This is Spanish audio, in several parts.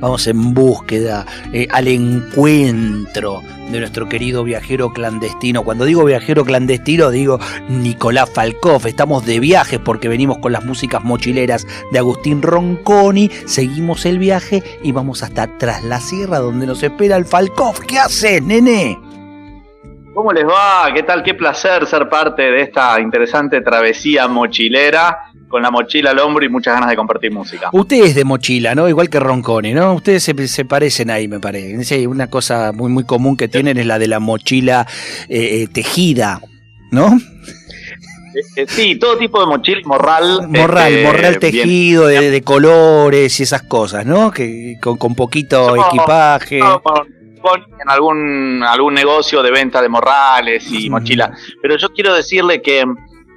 Vamos en búsqueda, eh, al encuentro de nuestro querido viajero clandestino. Cuando digo viajero clandestino, digo Nicolás Falcoff. Estamos de viaje porque venimos con las músicas mochileras de Agustín Ronconi. Seguimos el viaje y vamos hasta tras la sierra donde nos espera el Falcoff. ¿Qué haces, nene? ¿Cómo les va? ¿Qué tal? Qué placer ser parte de esta interesante travesía mochilera con la mochila al hombro y muchas ganas de compartir música. Ustedes de mochila, ¿no? Igual que Ronconi, ¿no? Ustedes se, parecen ahí, me parece. una cosa muy, muy común que tienen es la de la mochila eh, eh, tejida, ¿no? Eh, sí, todo tipo de mochila, morral. Morral, este, morral tejido de, colores y esas cosas, ¿no? Que con, poquito equipaje en algún, algún negocio de venta de morrales y mochilas. Pero yo quiero decirle que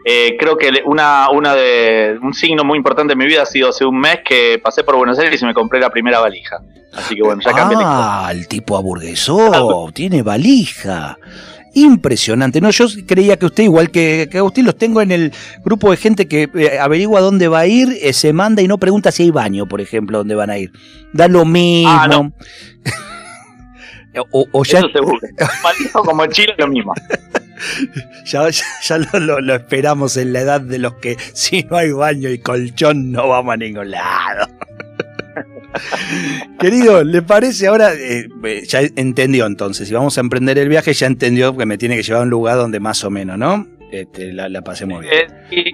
eh, creo que una, una de, un signo muy importante en mi vida ha sido hace un mes que pasé por Buenos Aires y me compré la primera valija. Así que bueno, ya cambié. Ah, el tipo aburguesó, tiene valija. Impresionante, ¿no? Yo creía que usted, igual que, que Agustín, los tengo en el grupo de gente que eh, averigua dónde va a ir, eh, se manda y no pregunta si hay baño, por ejemplo, dónde van a ir. Da lo mismo. Ah, O, ya... Eso seguro. como Chile lo mismo. ya, lo, esperamos en la edad de los que si no hay baño y colchón no vamos a ningún lado. Querido, ¿le parece ahora? Eh, ya entendió entonces, si vamos a emprender el viaje, ya entendió que me tiene que llevar a un lugar donde más o menos, ¿no? Este, la, pasemos bien. Eh,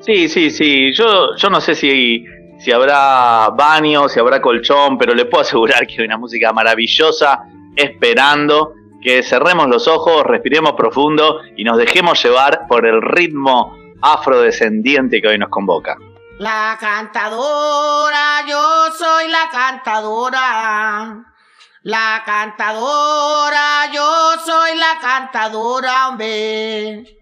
sí, sí, sí. Yo, yo no sé si, si habrá baño, si habrá colchón, pero le puedo asegurar que hay una música maravillosa esperando que cerremos los ojos, respiremos profundo y nos dejemos llevar por el ritmo afrodescendiente que hoy nos convoca. La cantadora, yo soy la cantadora. La cantadora, yo soy la cantadora, hombre.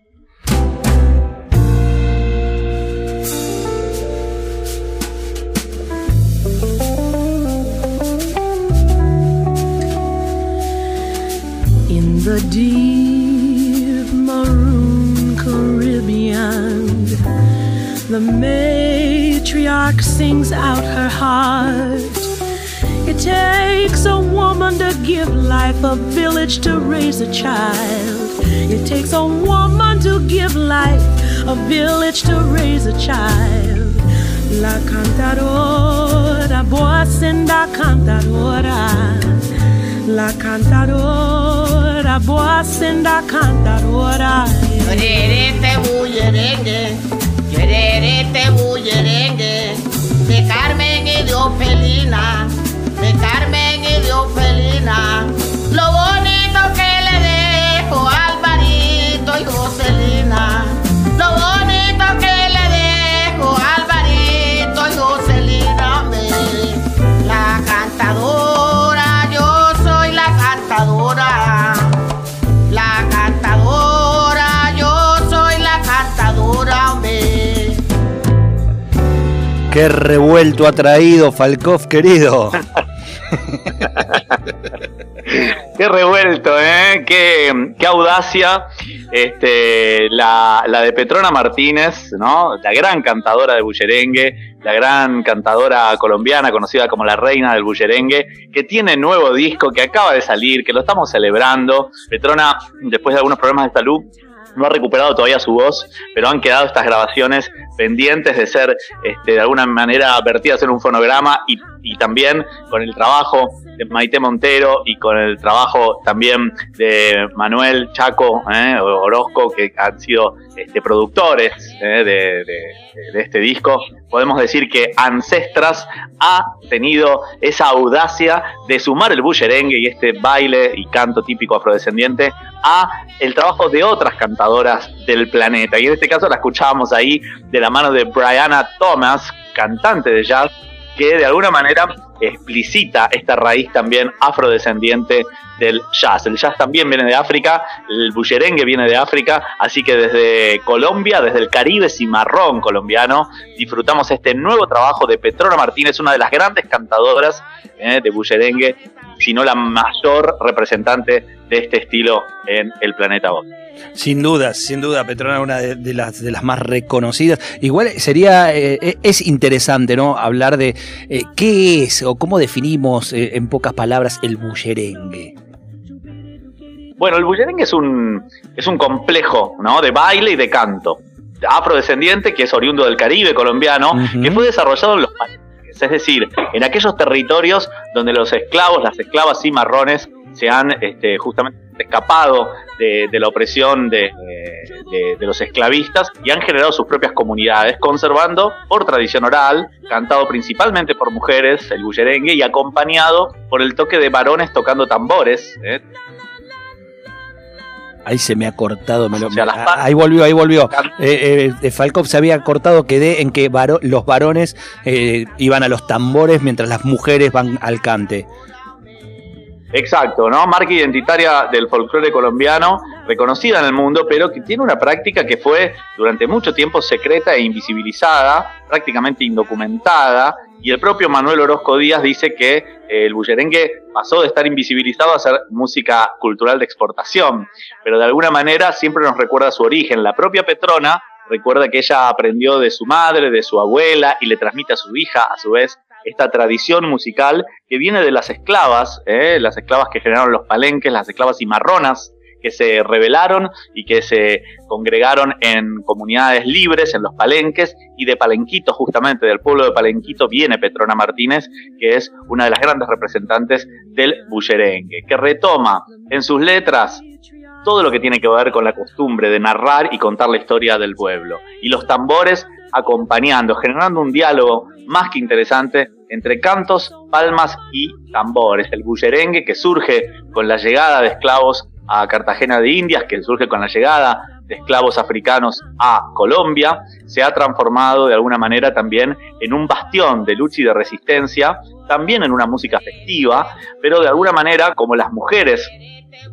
The deep maroon Caribbean. The matriarch sings out her heart. It takes a woman to give life, a village to raise a child. It takes a woman to give life, a village to raise a child. La cantadora, voz en la cantadora, la cantadora la voz en la cantadora. Quererte bullerengue, quererte bullerengue, de Carmen y de Qué revuelto ha traído Falkov, querido. Qué revuelto, ¿eh? Qué, audacia. Este, la, la, de Petrona Martínez, ¿no? La gran cantadora de bullerengue, la gran cantadora colombiana conocida como la reina del bullerengue, que tiene nuevo disco que acaba de salir, que lo estamos celebrando. Petrona, después de algunos problemas de salud, no ha recuperado todavía su voz, pero han quedado estas grabaciones pendientes de ser este, de alguna manera vertidas en un fonograma y, también con el trabajo de Maite Montero y con el trabajo también de Manuel Chaco eh, Orozco, que han sido este, productores eh, de, este disco, podemos decir que Ancestras ha tenido esa audacia de sumar el bullerengue y este baile y canto típico afrodescendiente a el trabajo de otras cantadoras del planeta. Y en este caso la escuchábamos ahí de la mano de Brianna Thomas, cantante de jazz, que de alguna manera explicita esta raíz también afrodescendiente del jazz. El jazz también viene de África, el bullerengue viene de África, así que desde Colombia, desde el Caribe cimarrón colombiano, disfrutamos este nuevo trabajo de Petrona Martínez, una de las grandes cantadoras eh, de bullerengue, si no la mayor representante de este estilo en el planeta Voz. Sin duda, sin duda, Petrona una de, las, de las más reconocidas. Igual sería, eh, es interesante, ¿no? Hablar de eh, qué es o cómo definimos en pocas palabras el bullerengue. Bueno, el bullerengue es un, es un complejo ¿no? de baile y de canto. Afrodescendiente, que es oriundo del Caribe colombiano, que fue desarrollado en los palenques, es decir, en aquellos territorios donde los esclavos, las esclavas y marrones se han este, justamente escapado de, la opresión de, de, los esclavistas y han generado sus propias comunidades, conservando por tradición oral, cantado principalmente por mujeres, el bullerengue, y acompañado por el toque de varones tocando tambores. ¿eh? Ahí se me ha cortado, me lo, ahí volvió, ahí volvió. Eh, eh, se había cortado, quedé en que los varones eh, iban a los tambores mientras las mujeres van al cante. Exacto, ¿no? Marca identitaria del folclore colombiano, reconocida en el mundo, pero que tiene una práctica que fue durante mucho tiempo secreta e invisibilizada, prácticamente indocumentada, y el propio Manuel Orozco Díaz dice que eh, el bullerengue pasó de estar invisibilizado a ser música cultural de exportación, pero de alguna manera siempre nos recuerda su origen. La propia Petrona recuerda que ella aprendió de su madre, de su abuela, y le transmite a su hija, a su vez, esta tradición musical que viene de las esclavas, ¿eh? las esclavas que generaron los palenques, las esclavas cimarronas, que se rebelaron y que se congregaron en comunidades libres, en los palenques, y de Palenquito, justamente del pueblo de Palenquito, viene Petrona Martínez, que es una de las grandes representantes del bullerengue, que retoma en sus letras todo lo que tiene que ver con la costumbre de narrar y contar la historia del pueblo. Y los tambores acompañando, generando un diálogo más que interesante entre cantos, palmas y tambores. El bullerengue que surge con la llegada de esclavos a Cartagena de Indias, que surge con la llegada de esclavos africanos a Colombia, se ha transformado de alguna manera también en un bastión de lucha y de resistencia, también en una música festiva, pero de alguna manera como las mujeres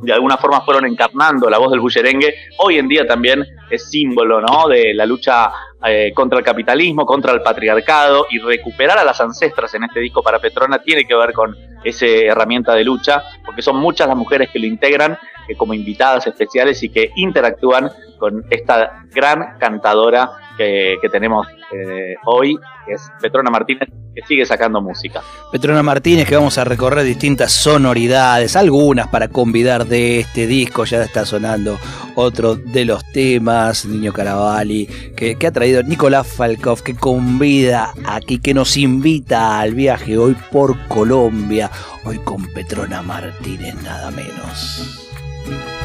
de alguna forma fueron encarnando la voz del bullerengue, hoy en día también es símbolo ¿no? de la lucha eh, contra el capitalismo, contra el patriarcado y recuperar a las ancestras en este disco para Petrona tiene que ver con esa herramienta de lucha, porque son muchas las mujeres que lo integran que como invitadas especiales y que interactúan con esta gran cantadora que, tenemos eh, hoy, que es Petrona Martínez, que sigue sacando música. Petrona Martínez, que vamos a recorrer distintas sonoridades, algunas para convidar de este disco, ya está sonando otro de los temas, Niño Caravalli, que, que ha traído Nicolás Falkov, que convida aquí, que nos invita al viaje hoy por Colombia, hoy con Petrona Martínez, nada menos. Thank you.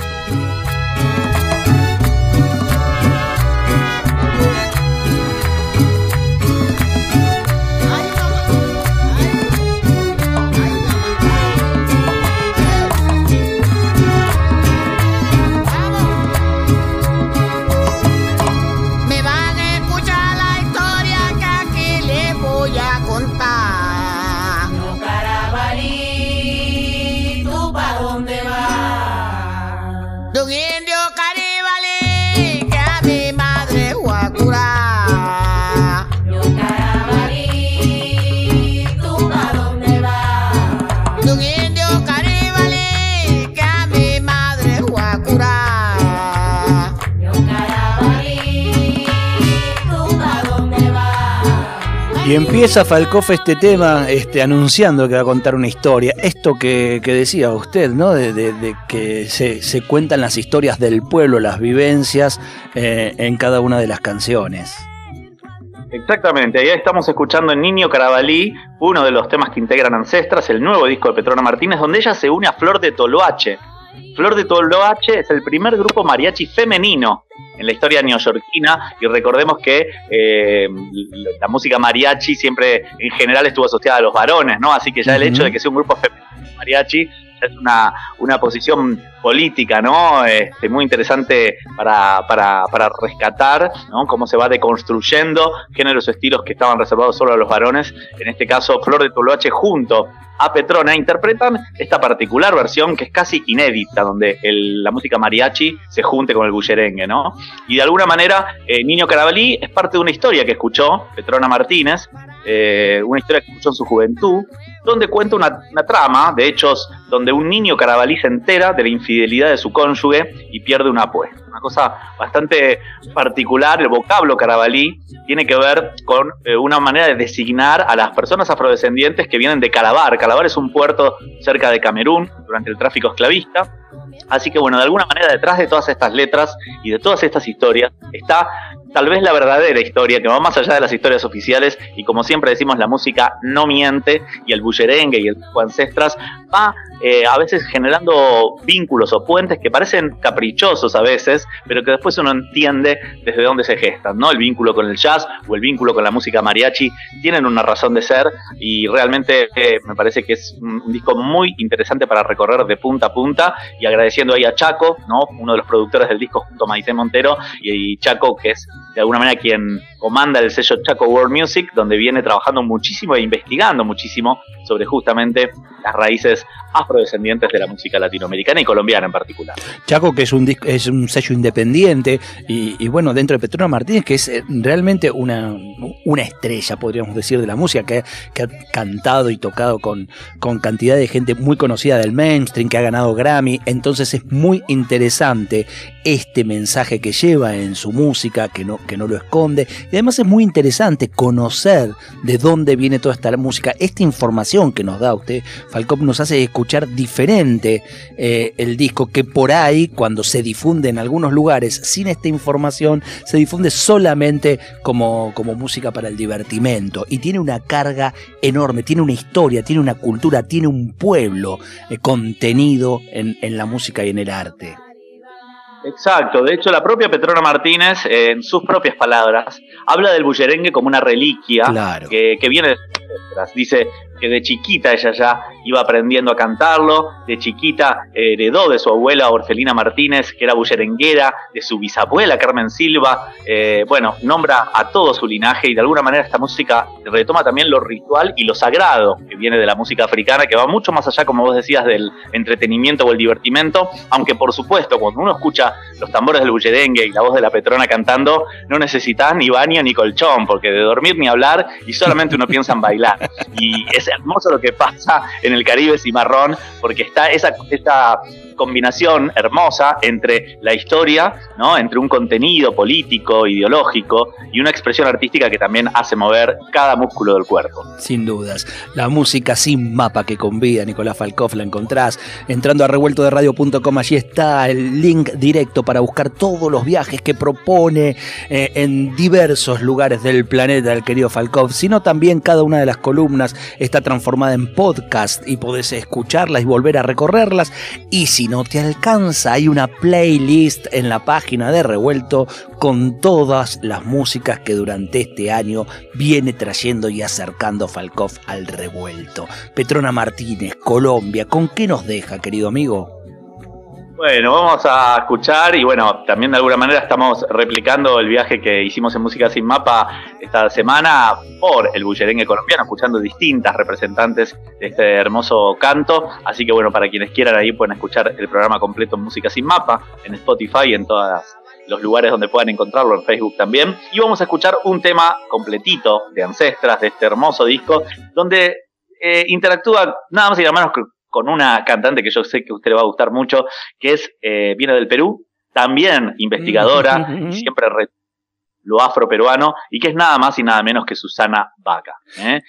Y empieza Falcoff este tema este, anunciando que va a contar una historia. Esto que, decía usted, ¿no? De, que se, cuentan las historias del pueblo, las vivencias eh, en cada una de las canciones. Exactamente, ahí estamos escuchando en Niño Carabalí, uno de los temas que integran Ancestras, el nuevo disco de Petrona Martínez, donde ella se une a Flor de Toloache. Flor de Toloache es el primer grupo mariachi femenino en la historia neoyorquina y recordemos que eh, la música mariachi siempre en general estuvo asociada a los varones, ¿no? Así que ya el hecho de que sea un grupo femenino mariachi es una, una posición política, ¿no? Este, muy interesante para, para, para rescatar, ¿no? Cómo se va deconstruyendo géneros estilos que estaban reservados solo a los varones. En este caso, Flor de Toloache junto a Petrona interpretan esta particular versión que es casi inédita, donde la música mariachi se junte con el bullerengue, ¿no? Y de alguna manera, eh, Niño Carabalí es parte de una historia que escuchó Petrona Martínez, eh, una historia que escuchó en su juventud, donde cuenta una, trama de hechos donde un niño carabalí se entera de la infidelidad de su cónyuge y pierde una apuesta. Una cosa bastante particular, el vocablo carabalí tiene que ver con eh, una manera de designar a las personas afrodescendientes que vienen de Calabar. Calabar es un puerto cerca de Camerún durante el tráfico esclavista. Así que bueno, de alguna manera detrás de todas estas letras y de todas estas historias está tal vez la verdadera historia, que va más allá de las historias oficiales y como siempre decimos, la música no miente y el bullerengue y el ancestras va eh, a veces generando vínculos o puentes que parecen caprichosos a veces, pero que después uno entiende desde dónde se gestan, ¿no? El vínculo con el jazz o el vínculo con la música mariachi tienen una razón de ser y realmente eh, me parece que es un, disco muy interesante para recorrer de punta a punta y agradeciendo ahí a Chaco, ¿no? Uno de los productores del disco junto a Maite Montero y, y Chaco que es de alguna manera quien comanda el sello Chaco World Music, donde viene trabajando muchísimo e investigando muchísimo sobre justamente las raíces afrodescendientes de la música latinoamericana y colombiana en particular. Chaco, que es un, es un sello independiente, y, bueno, dentro de Petrona Martínez, que es eh, realmente una, una estrella, podríamos decir, de la música, que, que, ha cantado y tocado con, con cantidad de gente muy conocida del mainstream, que ha ganado Grammy, entonces es muy interesante este mensaje que lleva en su música, que no, que no lo esconde, y además es muy interesante conocer de dónde viene toda esta música, esta información que nos da usted, Falcón, nos hace escuchar diferente eh, el disco, que por ahí, cuando se difunde en algunos lugares sin esta información, se difunde solamente como, como música para el divertimento. Y tiene una carga enorme, tiene una historia, tiene una cultura, tiene un pueblo eh, contenido en, en la música y en el arte. Exacto, de hecho la propia Petrona Martínez, en sus propias palabras, habla del bullerengue como una reliquia que, que, viene Dice, que de chiquita ella ya iba aprendiendo a cantarlo, de chiquita heredó de su abuela Orfelina Martínez, que era bullerenguera, de su bisabuela Carmen Silva, eh, bueno, nombra a todo su linaje y de alguna manera esta música retoma también lo ritual y lo sagrado que viene de la música africana, que va mucho más allá, como vos decías, del entretenimiento o el divertimento, aunque por supuesto cuando uno escucha los tambores del bullerengue y la voz de la Petrona cantando, no necesitas ni baño ni colchón, porque de dormir ni hablar y solamente uno piensa en bailar. Y es hermoso lo que pasa en el Caribe cimarrón, porque está esa, esta combinación hermosa entre la historia, ¿no? entre un contenido político, ideológico y una expresión artística que también hace mover cada músculo del cuerpo. Sin dudas. La música sin mapa que convida Nicolás Falcoff la encontrás entrando a revuelto de radio.com. Allí está el link directo para buscar todos los viajes que propone eh, en diversos lugares del planeta el querido Falcoff, sino también cada una de las columnas está transformada en podcast y podés escucharlas y volver a recorrerlas. Y si no te alcanza, hay una playlist en la página de Revuelto con todas las músicas que durante este año viene trayendo y acercando Falkov al revuelto. Petrona Martínez, Colombia, ¿con qué nos deja, querido amigo? Bueno, vamos a escuchar y bueno, también de alguna manera estamos replicando el viaje que hicimos en Música Sin Mapa esta semana por el bullerengue colombiano, escuchando distintas representantes de este hermoso canto. Así que bueno, para quienes quieran ahí pueden escuchar el programa completo en Música Sin Mapa, en Spotify y en todos los lugares donde puedan encontrarlo, en Facebook también. Y vamos a escuchar un tema completito de Ancestras, de este hermoso disco, donde eh, interactúa nada más y nada menos que con una cantante que yo sé que a usted le va a gustar mucho, que es, eh, viene del Perú, también investigadora, y siempre lo afroperuano, y que es nada más y nada menos que Susana Vaca. ¿eh?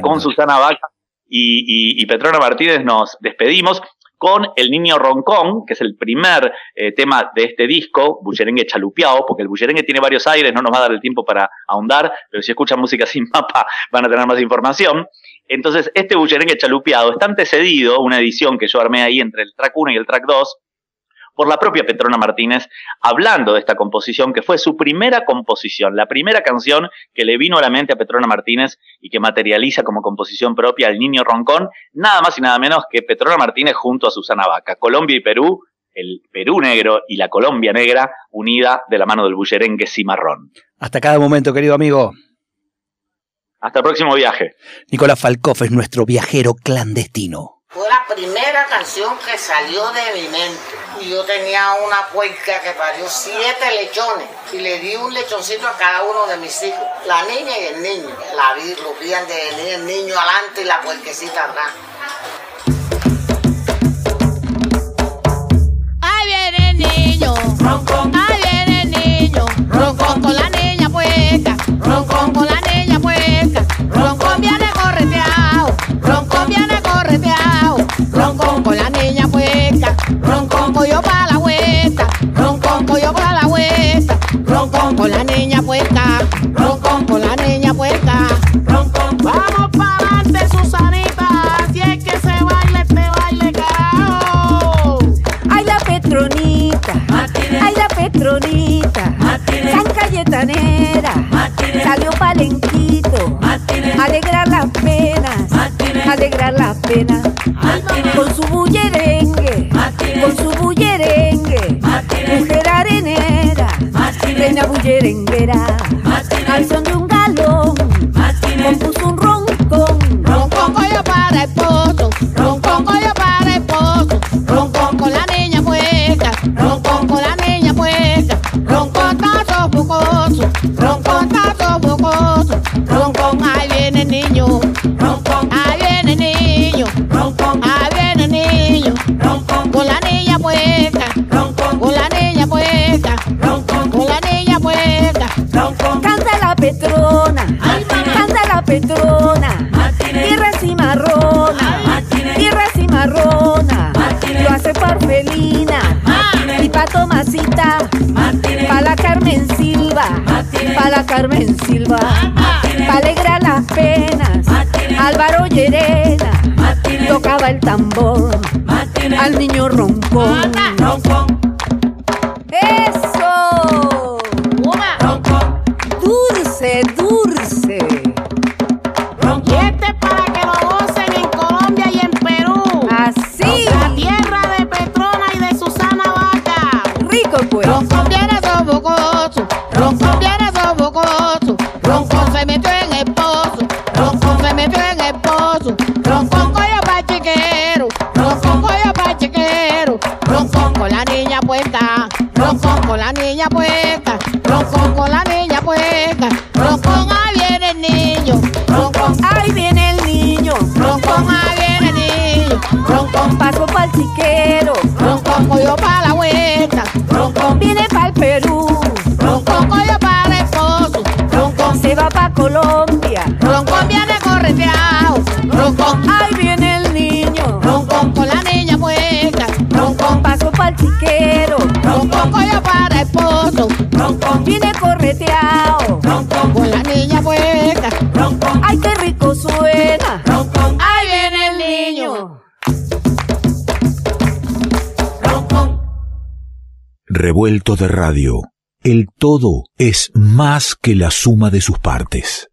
con Susana Vaca y, Petrona Martínez nos despedimos con El Niño Roncón, que es el primer eh, tema de este disco, Bullerengue Chalupiao, porque el Bullerengue tiene varios aires, no nos va a dar el tiempo para ahondar, pero si escuchan música sin mapa van a tener más información. Entonces, este bullerengue chalupeado está antecedido, una edición que yo armé ahí entre el track 1 y el track 2, por la propia Petrona Martínez, hablando de esta composición que fue su primera composición, la primera canción que le vino a la mente a Petrona Martínez y que materializa como composición propia al niño roncón, nada más y nada menos que Petrona Martínez junto a Susana Vaca. Colombia y Perú, el Perú negro y la Colombia negra unida de la mano del bullerengue cimarrón. Hasta cada momento, querido amigo. Hasta el próximo viaje. Nicolás Falcoff es nuestro viajero clandestino. Primera canción que salió de mi mente. Y yo tenía una puerca que parió siete lechones. Y le di un lechoncito a cada uno de mis hijos. La niña y el niño. La vi, lo vían de el niño adelante y la puerquecita atrás. Ahí viene el niño, roncón. Ahí viene el niño, roncón con la niña puerca, roncón con la niña puerca, roncón cogió para la vuelta, roncón cogió para la vuelta, roncón con la penas, con su bullerengue, con su bullerengue, mujer arenera, reina bullerenguera, al son de un Petrona, tierra cimarrona, tierra cimarrona, lo hace Parfelina y pa' Tomasita, pa' la Carmen Silva, pa' la Carmen Silva, pa' alegrar las penas, Álvaro Llerena, tocaba el tambor, al niño roncón, roncón se metió en el pozo, roncón se metió en el pozo, roncón coño pa' chiquero, roncón coño pa' chiquero, roncón con la niña puesta, roncón con la niña puesta, roncón con la niña puesta, roncón ahí viene el niño, roncón, Ahí viene el niño, roncón ahí viene el niño, roncón paso pa'l chiquero, roncón cogió para el pozo, roncón, viene correteado. roncón con la niña puesta, roncón, Ay, qué rico suena. roncón, ahí viene el niño, roncón. Revuelto de radio. El todo es más que la suma de sus partes.